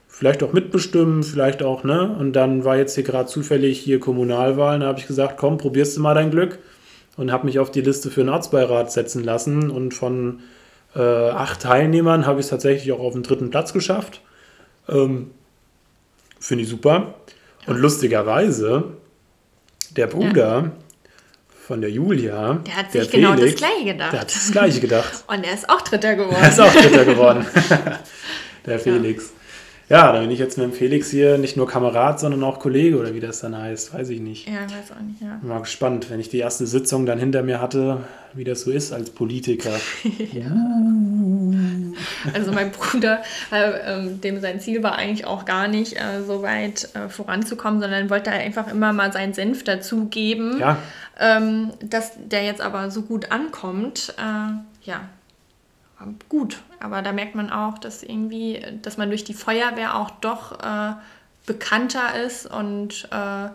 vielleicht auch mitbestimmen, vielleicht auch, ne? Und dann war jetzt hier gerade zufällig hier Kommunalwahlen, da habe ich gesagt, komm, probierst du mal dein Glück und habe mich auf die Liste für den Ortsbeirat setzen lassen und von äh, acht Teilnehmern habe ich es tatsächlich auch auf den dritten Platz geschafft. Ähm, Finde ich super. Und lustigerweise, der Bruder von der Julia, Der hat sich genau das Gleiche gedacht. Der hat sich das Gleiche gedacht. Und er ist auch Dritter geworden. Er ist auch Dritter geworden. der Felix. Ja, da bin ich jetzt mit dem Felix hier nicht nur Kamerad, sondern auch Kollege oder wie das dann heißt, weiß ich nicht. Ja, weiß auch nicht, ja. Bin mal gespannt, wenn ich die erste Sitzung dann hinter mir hatte, wie das so ist als Politiker. Also mein Bruder, äh, ähm, dem sein Ziel war eigentlich auch gar nicht äh, so weit äh, voranzukommen, sondern wollte einfach immer mal seinen Senf dazugeben. Ja, Ähm, dass der jetzt aber so gut ankommt, äh, ja, gut. Aber da merkt man auch, dass irgendwie, dass man durch die Feuerwehr auch doch äh, bekannter ist und äh,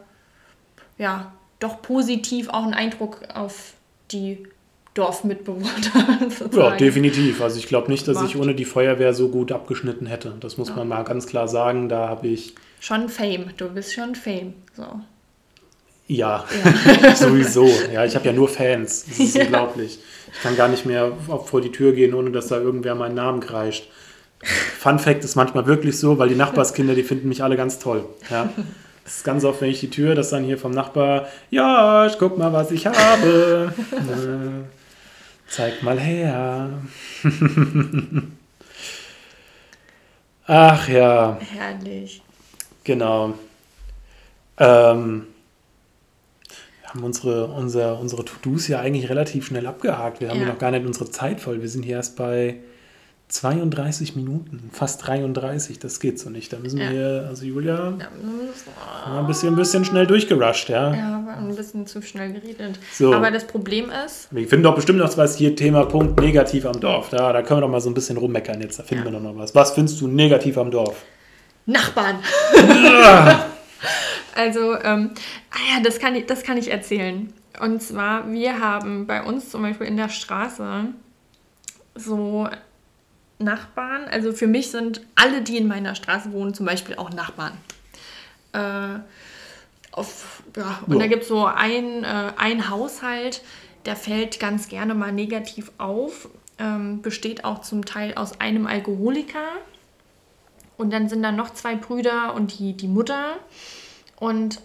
ja, doch positiv auch einen Eindruck auf die Dorfmitbewohner ja definitiv. Also ich glaube nicht, dass ich Macht. ohne die Feuerwehr so gut abgeschnitten hätte. Das muss man mal ganz klar sagen. Da habe ich, Schon Fame, du bist schon Fame. So. ja, sowieso. Ja, ich habe ja nur Fans. Das ist unglaublich. Ich kann gar nicht mehr vor die Tür gehen, ohne dass da irgendwer meinen Namen kreischt. Fun Fact ist manchmal wirklich so, weil die Nachbarskinder, die finden mich alle ganz toll. Ja. Das ist ganz oft, wenn ich die Tür, dass dann hier vom Nachbar, ja, ich guck mal, was ich habe. Äh, zeig mal her. Ach ja, Herrlich. genau. Ähm, wir haben unsere, unser, unsere To-Dos ja eigentlich relativ schnell abgehakt. Wir haben Ja. noch gar nicht unsere Zeit voll. Wir sind hier erst bei 32 Minuten, fast 33. Das geht so nicht. Da müssen Ja. wir, also Julia, Ja, ein bisschen, ein bisschen schnell durchgerusht, ja. Ja, ein bisschen zu schnell geredet. So. Aber das Problem ist, Wir finden doch bestimmt noch was hier, Thema Punkt negativ am Dorf. Da, da können wir doch mal so ein bisschen rummeckern jetzt. Da finden Ja. wir doch noch was. Was findest du negativ am Dorf? Nachbarn. also, ähm, ah ja, das kann, ich, das kann ich erzählen. Und zwar, wir haben bei uns zum Beispiel in der Straße so Nachbarn. Also für mich sind alle, die in meiner Straße wohnen, zum Beispiel auch Nachbarn. Äh, auf, ja, und Ja. da gibt es so ein, äh, ein Haushalt, der fällt ganz gerne mal negativ auf. Ähm, besteht auch zum Teil aus einem Alkoholiker. Und dann sind da noch zwei Brüder und die, die Mutter. Und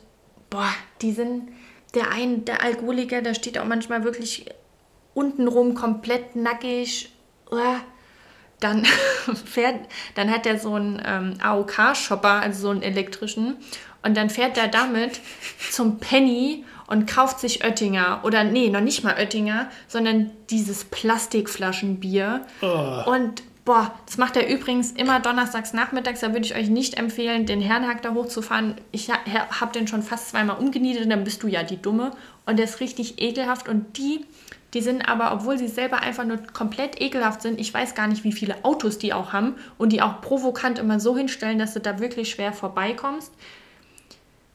boah, die sind, der ein, der Alkoholiker, der steht auch manchmal wirklich untenrum komplett nackig. Uah. Dann fährt, dann hat er so einen ähm, AOK-Shopper, also so einen elektrischen. Und dann fährt er damit zum Penny und kauft sich Oettinger. Oder nee, noch nicht mal Oettinger, sondern dieses Plastikflaschenbier. Und boah, das macht er übrigens immer donnerstags nachmittags. Da würde ich euch nicht empfehlen, den Herrenhack da hochzufahren. Ich ha habe den schon fast zweimal umgenietet, dann bist du ja die Dumme. Und der ist richtig ekelhaft. Und die, die sind aber, obwohl sie selber einfach nur komplett ekelhaft sind, ich weiß gar nicht, wie viele Autos die auch haben und die auch provokant immer so hinstellen, dass du da wirklich schwer vorbeikommst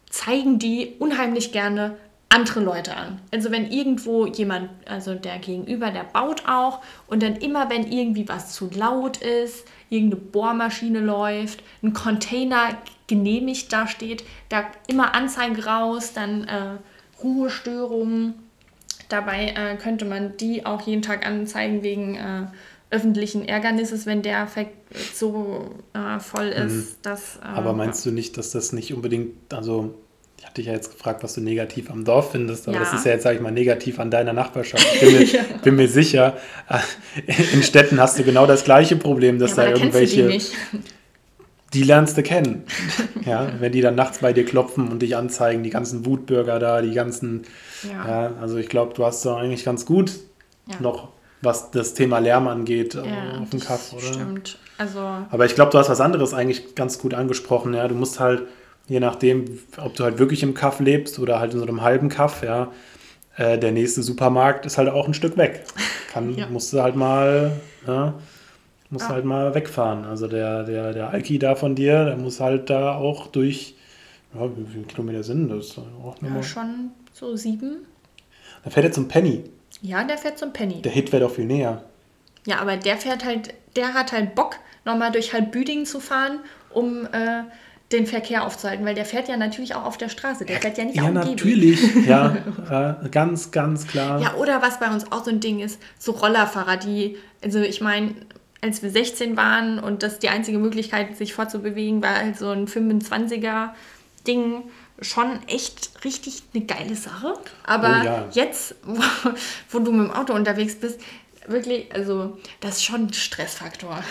zeigen die unheimlich gerne andere Leute an. Also wenn irgendwo jemand, also der Gegenüber, der baut auch und dann immer, wenn irgendwie was zu laut ist, irgendeine Bohrmaschine läuft, ein Container genehmigt da steht, da immer Anzeige raus, dann äh, Ruhestörungen. Dabei äh, könnte man die auch jeden Tag anzeigen wegen äh, öffentlichen Ärgernisses, wenn der Effekt so äh, voll ist, dass... Äh, Aber meinst du nicht, dass das nicht unbedingt, also hatte dich ja jetzt gefragt, was du negativ am Dorf findest, aber Ja. das ist ja jetzt, sag ich mal, negativ an deiner Nachbarschaft. Ich bin mir, bin mir sicher, äh, in Städten hast du genau das gleiche Problem, dass ja, da da die irgendwelche. nicht. die lernst du kennen. ja, wenn die dann nachts bei dir klopfen und dich anzeigen, die ganzen Wutbürger da, die ganzen. Ja, ja also ich glaube, du hast da eigentlich ganz gut ja. noch, was das Thema Lärm angeht, ja, auf dem Kaff, oder? Stimmt. Also Aber ich glaube, du hast was anderes eigentlich ganz gut angesprochen. Ja, du musst halt, je nachdem, ob du halt wirklich im Kaff lebst oder halt in so einem halben Kaff, ja, äh, der nächste Supermarkt ist halt auch ein Stück weg. Kann, ja. musst du halt mal, ja, musst ah. halt mal wegfahren. Also der, der, der Alki da von dir, der muss halt da auch durch, ja, wie viele Kilometer sind das? Auch ja, schon so sieben. Da fährt er zum Penny. Ja, der fährt zum Penny. Der Hit wäre doch viel näher. Ja, aber der fährt halt, der hat halt Bock, nochmal durch halb Büdingen zu fahren, um äh, den Verkehr aufzuhalten, weil der fährt ja natürlich auch auf der Straße. Der fährt ja nicht ja, auf dem natürlich. ja, äh, ganz, ganz klar. Ja, oder was bei uns auch so ein Ding ist, so Rollerfahrer, die, also ich meine, als wir 16 waren und das die einzige Möglichkeit, sich fortzubewegen, war halt so ein 25er Ding schon echt richtig eine geile Sache. Aber oh, ja. jetzt, wo, wo, du mit dem Auto unterwegs bist, wirklich, also das ist schon ein Stressfaktor.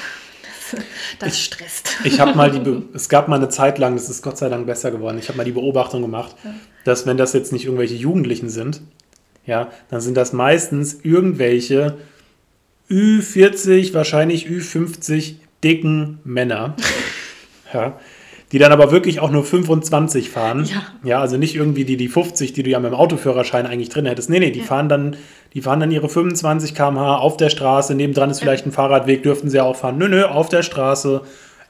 Das, das ich, stresst. Ich habe mal die, Be es gab mal eine Zeit lang, das ist Gott sei Dank besser geworden, ich habe mal die Beobachtung gemacht, ja. dass wenn das jetzt nicht irgendwelche Jugendlichen sind, ja, dann sind das meistens irgendwelche Ü40, wahrscheinlich Ü50 dicken Männer. ja, die dann aber wirklich auch nur 25 fahren. Ja. ja, also nicht irgendwie die, die 50, die du ja mit dem Autoführerschein eigentlich drin hättest. Nee, nee, die ja. fahren dann, die fahren dann ihre 25 km/h auf der Straße, nebendran ist vielleicht ein Fahrradweg, dürften sie auch fahren. Nö, nö, auf der Straße,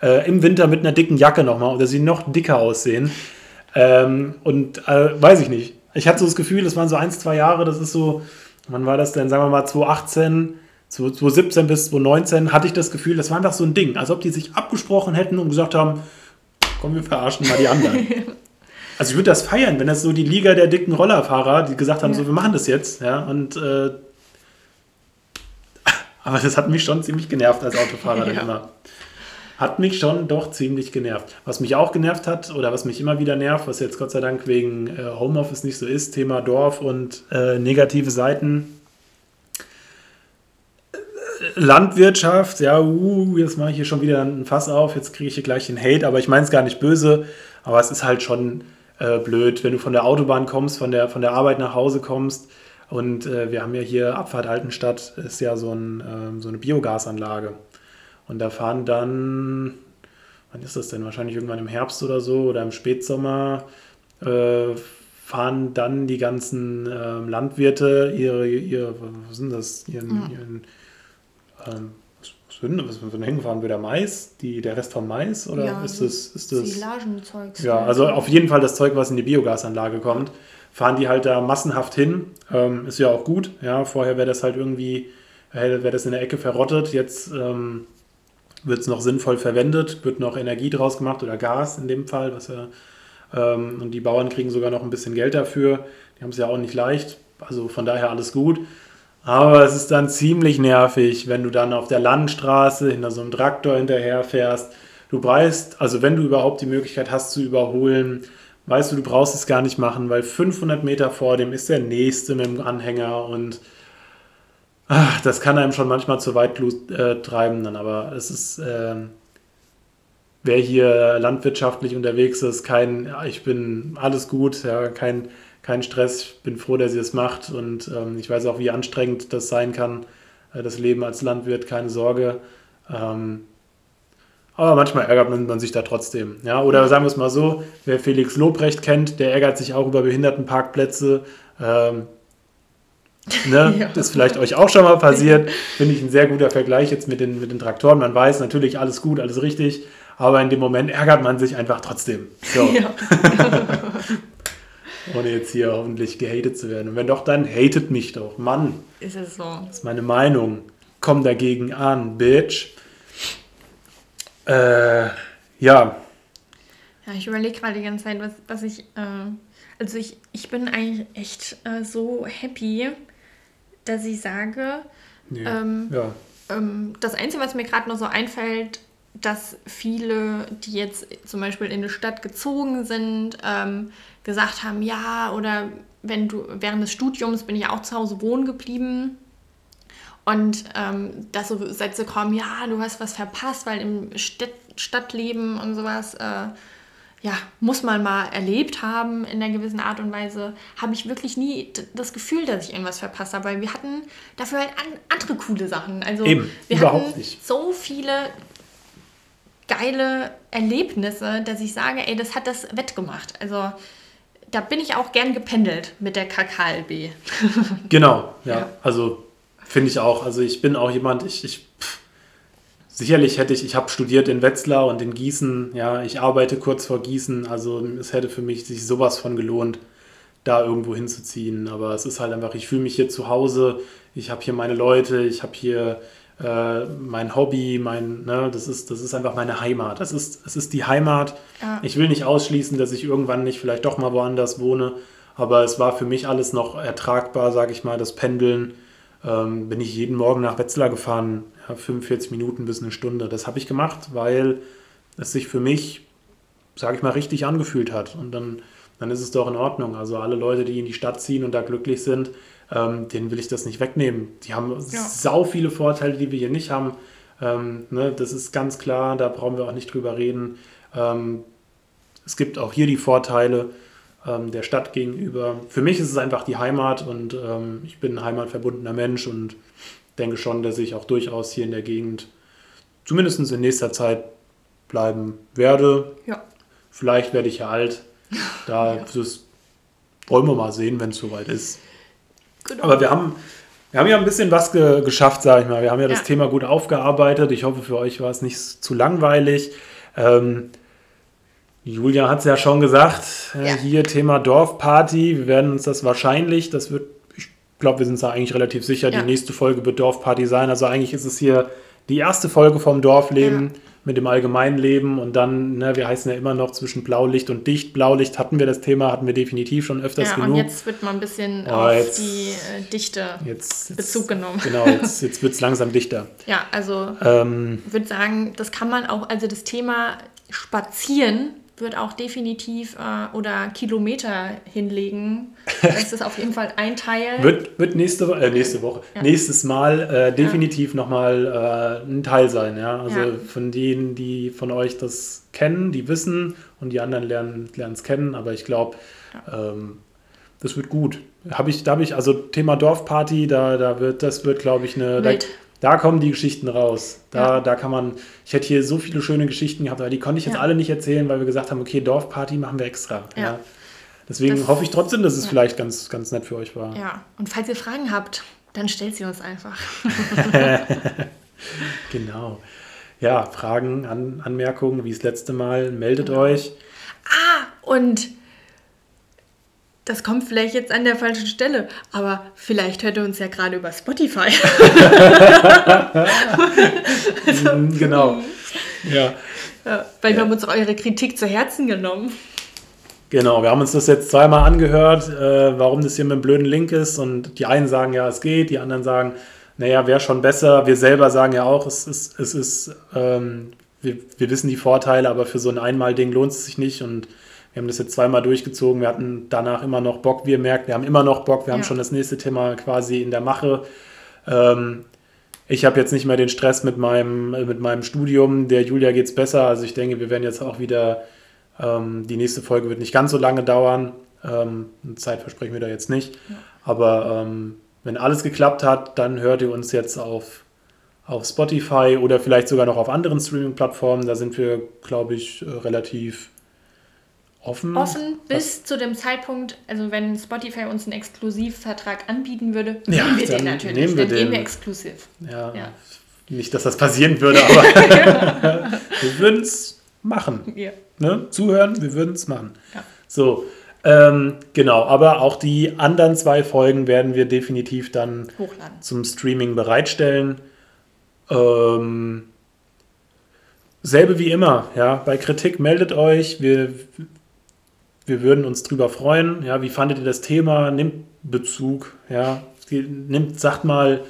äh, im Winter mit einer dicken Jacke nochmal oder sie noch dicker aussehen. Ähm, und äh, weiß ich nicht. Ich hatte so das Gefühl, das waren so ein, zwei Jahre, das ist so, wann war das denn, sagen wir mal 2018, 2017 bis 2019 hatte ich das Gefühl, das war einfach so ein Ding, als ob die sich abgesprochen hätten und gesagt haben, komm, wir verarschen mal die anderen. also ich würde das feiern, wenn das so die Liga der dicken Rollerfahrer, die gesagt haben, ja. so, wir machen das jetzt, ja, und äh, aber das hat mich schon ziemlich genervt als Autofahrer ja. immer. Hat mich schon doch ziemlich genervt. Was mich auch genervt hat oder was mich immer wieder nervt, was jetzt Gott sei Dank wegen äh, Homeoffice nicht so ist, Thema Dorf und äh, negative Seiten, Landwirtschaft, ja, uh, jetzt mache ich hier schon wieder ein Fass auf, jetzt kriege ich hier gleich den Hate, aber ich meine es gar nicht böse, aber es ist halt schon äh, blöd, wenn du von der Autobahn kommst, von der, von der Arbeit nach Hause kommst. Und äh, wir haben ja hier Abfahrt Altenstadt, ist ja so, ein, äh, so eine Biogasanlage. Und da fahren dann, wann ist das denn, wahrscheinlich irgendwann im Herbst oder so oder im Spätsommer, äh, fahren dann die ganzen ähm, Landwirte ihre, ihre, was sind das, ihren, mhm. ihren ähm, was, was ein hingefahren wird der Mais, die, der Rest vom Mais oder ja, ist das ist das Silagenzeug? Ja, also auf jeden Fall das Zeug, was in die Biogasanlage kommt, fahren die halt da massenhaft hin. Ähm, ist ja auch gut. Ja, vorher wäre das halt irgendwie äh, wäre das in der Ecke verrottet. Jetzt ähm, wird es noch sinnvoll verwendet, wird noch Energie draus gemacht oder Gas in dem Fall, was ja ähm, und die Bauern kriegen sogar noch ein bisschen Geld dafür. Die haben es ja auch nicht leicht. Also von daher alles gut. Aber es ist dann ziemlich nervig, wenn du dann auf der Landstraße hinter so einem Traktor hinterherfährst. Du weißt, also wenn du überhaupt die Möglichkeit hast zu überholen, weißt du, du brauchst es gar nicht machen, weil 500 Meter vor dem ist der nächste mit dem Anhänger und ach, das kann einem schon manchmal zu weit äh, treiben dann. Aber es ist, äh, wer hier landwirtschaftlich unterwegs ist, kein, ich bin alles gut, ja, kein kein Stress. Ich bin froh, dass sie es macht und ähm, ich weiß auch, wie anstrengend das sein kann, äh, das Leben als Landwirt, keine Sorge. Ähm, aber manchmal ärgert man, man, sich da trotzdem. Ja? Oder sagen wir es mal so, wer Felix Lobrecht kennt, der ärgert sich auch über Behindertenparkplätze. Ähm, ne? ja. Das ist vielleicht euch auch schon mal passiert. Finde ich ein sehr guter Vergleich jetzt mit den, mit den Traktoren. Man weiß natürlich alles gut, alles richtig, aber in dem Moment ärgert man sich einfach trotzdem. So. Ja. ohne jetzt hier hoffentlich gehatet zu werden. Und wenn doch, dann hatet mich doch. Mann. Ist es so. Das ist meine Meinung. Komm dagegen an, Bitch. Äh, ja. Ja, ich überlege gerade die ganze Zeit, was, was ich. Äh, also, ich, ich bin eigentlich echt äh, so happy, dass ich sage. Nee. Ähm, ja. Ähm, das Einzige, was mir gerade noch so einfällt, dass viele, die jetzt zum Beispiel in eine Stadt gezogen sind, ähm, gesagt haben, ja, oder wenn du während des Studiums bin ich auch zu Hause wohnen geblieben. Und ähm, dass so Sätze kommen, ja, du hast was verpasst, weil im Stadt Stadtleben und sowas, äh, ja, muss man mal erlebt haben in einer gewissen Art und Weise, habe ich wirklich nie das Gefühl, dass ich irgendwas verpasst habe, weil wir hatten dafür halt an, andere coole Sachen. Also Eben, wir überhaupt hatten nicht. so viele geile Erlebnisse, dass ich sage, ey, das hat das wettgemacht. Also da bin ich auch gern gependelt mit der KKLB. Genau, ja. Ja. Also finde ich auch. Also ich bin auch jemand, ich, ich pff, sicherlich hätte ich, ich habe studiert in Wetzlar und in Gießen, ja, ich arbeite kurz vor Gießen, also es hätte für mich sich sowas von gelohnt, da irgendwo hinzuziehen. Aber es ist halt einfach, ich fühle mich hier zu Hause, ich habe hier meine Leute, ich habe hier äh, mein Hobby, mein, ne, das ist, das ist einfach meine Heimat. Das ist, es ist die Heimat. Ja. Ich will nicht ausschließen, dass ich irgendwann nicht vielleicht doch mal woanders wohne, aber es war für mich alles noch ertragbar, sage ich mal, das Pendeln. Ähm, bin ich jeden Morgen nach Wetzlar gefahren, ja, 45 Minuten bis eine Stunde. Das habe ich gemacht, weil es sich für mich, sage ich mal, richtig angefühlt hat. Und dann, dann ist es doch in Ordnung. Also alle Leute, die in die Stadt ziehen und da glücklich sind, ähm, denen will ich das nicht wegnehmen. Die haben sau viele Vorteile, die wir hier nicht haben. Ähm, ne, das ist ganz klar, da brauchen wir auch nicht drüber reden. Ähm, es gibt auch hier die Vorteile ähm, der Stadt gegenüber. Für mich ist es einfach die Heimat und ähm, ich bin ein heimatverbundener Mensch und denke schon, dass ich auch durchaus hier in der Gegend zumindest in nächster Zeit bleiben werde. Ja. Vielleicht werde ich ja alt. Da das wollen wir mal sehen, wenn es soweit ist. Genau. Aber wir haben, wir haben ja ein bisschen was ge geschafft, sage ich mal. Wir haben ja das Ja. Thema gut aufgearbeitet. Ich hoffe, für euch war es nicht zu langweilig. Ähm, Julia hat es ja schon gesagt, äh, Ja. hier Thema Dorfparty. Wir werden uns das wahrscheinlich, das wird, ich glaube, wir sind da eigentlich relativ sicher, Ja. die nächste Folge wird Dorfparty sein. Also eigentlich ist es hier die erste Folge vom Dorfleben. Mit dem Allgemeinleben und dann, ne, wir heißen ja immer noch zwischen Blaulicht und Dicht. Blaulicht hatten wir das Thema, hatten wir definitiv schon öfters ja, genug. und jetzt wird mal ein bisschen Oh, auf jetzt- die äh, Dichte. Jetzt, jetzt, Bezug genommen. Genau, jetzt, jetzt wird es langsam dichter. Ja, also Ähm, ich würde sagen, das kann man auch, also das Thema Spazieren wird auch definitiv äh, oder Kilometer hinlegen. Das ist auf jeden Fall ein Teil. wird, wird nächste, äh, nächste Woche, Ja. nächstes Mal äh, definitiv nochmal äh, ein Teil sein. Ja? Also Ja. von denen, die von euch das kennen, die wissen und die anderen lernen es kennen. Aber ich glaube, ähm, das wird gut. Habe ich, da habe ich, also Thema Dorfparty, da, da wird, das wird, glaube ich, eine. Wild. da kommen die Geschichten raus. Da, Ja. da kann man, ich hätte hier so viele schöne Geschichten gehabt, aber die konnte ich jetzt Ja. alle nicht erzählen, weil wir gesagt haben, okay, Dorfparty machen wir extra. Ja. Deswegen Das- hoffe ich trotzdem, dass es vielleicht ganz, ganz nett für euch war. Ja, und falls ihr Fragen habt, dann stellt sie uns einfach. Genau. Ja, Fragen, An Anmerkungen, wie das letzte Mal, meldet Genau. euch. Und das kommt vielleicht jetzt an der falschen Stelle, aber vielleicht hört ihr uns ja gerade über Spotify. Mm, genau. Ja, Ja, Weil wir haben uns eure Kritik zu Herzen genommen. genau. Wir haben uns das jetzt zweimal angehört, äh, warum das hier mit dem blöden Link ist. Und die einen sagen, ja, es geht, die anderen sagen, naja, wäre schon besser. Wir selber sagen ja auch, es ist, es ist ähm, wir, wir wissen die Vorteile, aber für so ein Einmal-Ding lohnt es sich nicht. Und wir haben das jetzt zweimal durchgezogen. Wir hatten danach immer noch Bock. Wir merken, wir haben immer noch Bock. Wir haben Ja. schon das nächste Thema quasi in der Mache. Ähm, ich habe jetzt nicht mehr den Stress mit meinem, äh, mit meinem Studium. Der Julia geht es besser. Also ich denke, wir werden jetzt auch wieder, ähm, die nächste Folge wird nicht ganz so lange dauern. Ähm, Zeit versprechen wir da jetzt nicht. Aber ähm, wenn alles geklappt hat, dann hört ihr uns jetzt auf, auf Spotify oder vielleicht sogar noch auf anderen Streaming-Plattformen. Da sind wir, glaube ich, äh, relativ offen. Offen bis zu dem Zeitpunkt, also wenn Spotify uns einen Exklusivvertrag anbieten würde, Ja, nehmen wir den natürlich. nehmen wir dann gehen den. wir exklusiv. Ja, Ja. Nicht, dass das passieren würde, aber wir würden es machen. Ja. Ne? Zuhören, wir würden es machen. Ja. So, ähm, genau, aber auch die anderen zwei Folgen werden wir definitiv dann Hochladen. zum Streaming bereitstellen. Ähm, selbe wie immer, ja. Bei Kritik meldet euch. Wir, wir würden uns drüber freuen. Ja, wie fandet ihr das Thema? Nimmt Bezug, ja. Nimmt, sagt mal,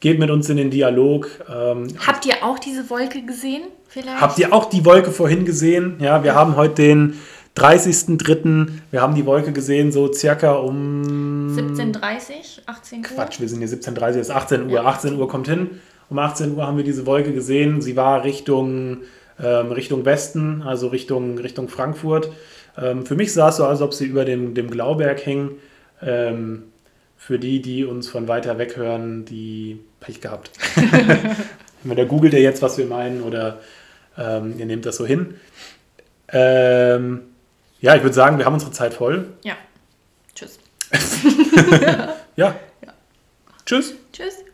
geht mit uns in den Dialog. Ähm, Habt ihr auch diese Wolke gesehen? Vielleicht? Habt ihr auch die Wolke vorhin gesehen? Ja, wir haben heute den 30.03. Wir haben die Wolke gesehen, so circa um 17.30 18 Uhr. Quatsch, wir sind hier 17.30 Uhr, ist 18 Uhr. Ja. 18 Uhr kommt hin. Um 18 Uhr haben wir diese Wolke gesehen. Sie war Richtung, ähm, Richtung Westen, also Richtung, Richtung Frankfurt. Ähm, für mich sah es so, als ob sie über dem, dem Glauberg hing. Ähm, für die, die uns von weiter weg hören, die Pech gehabt. Da googelt ihr jetzt, was wir meinen, oder ähm, ihr nehmt das so hin. Ähm, ja, ich würde sagen, wir haben unsere Zeit voll. Ja. Tschüss. Ja. Tschüss. Tschüss.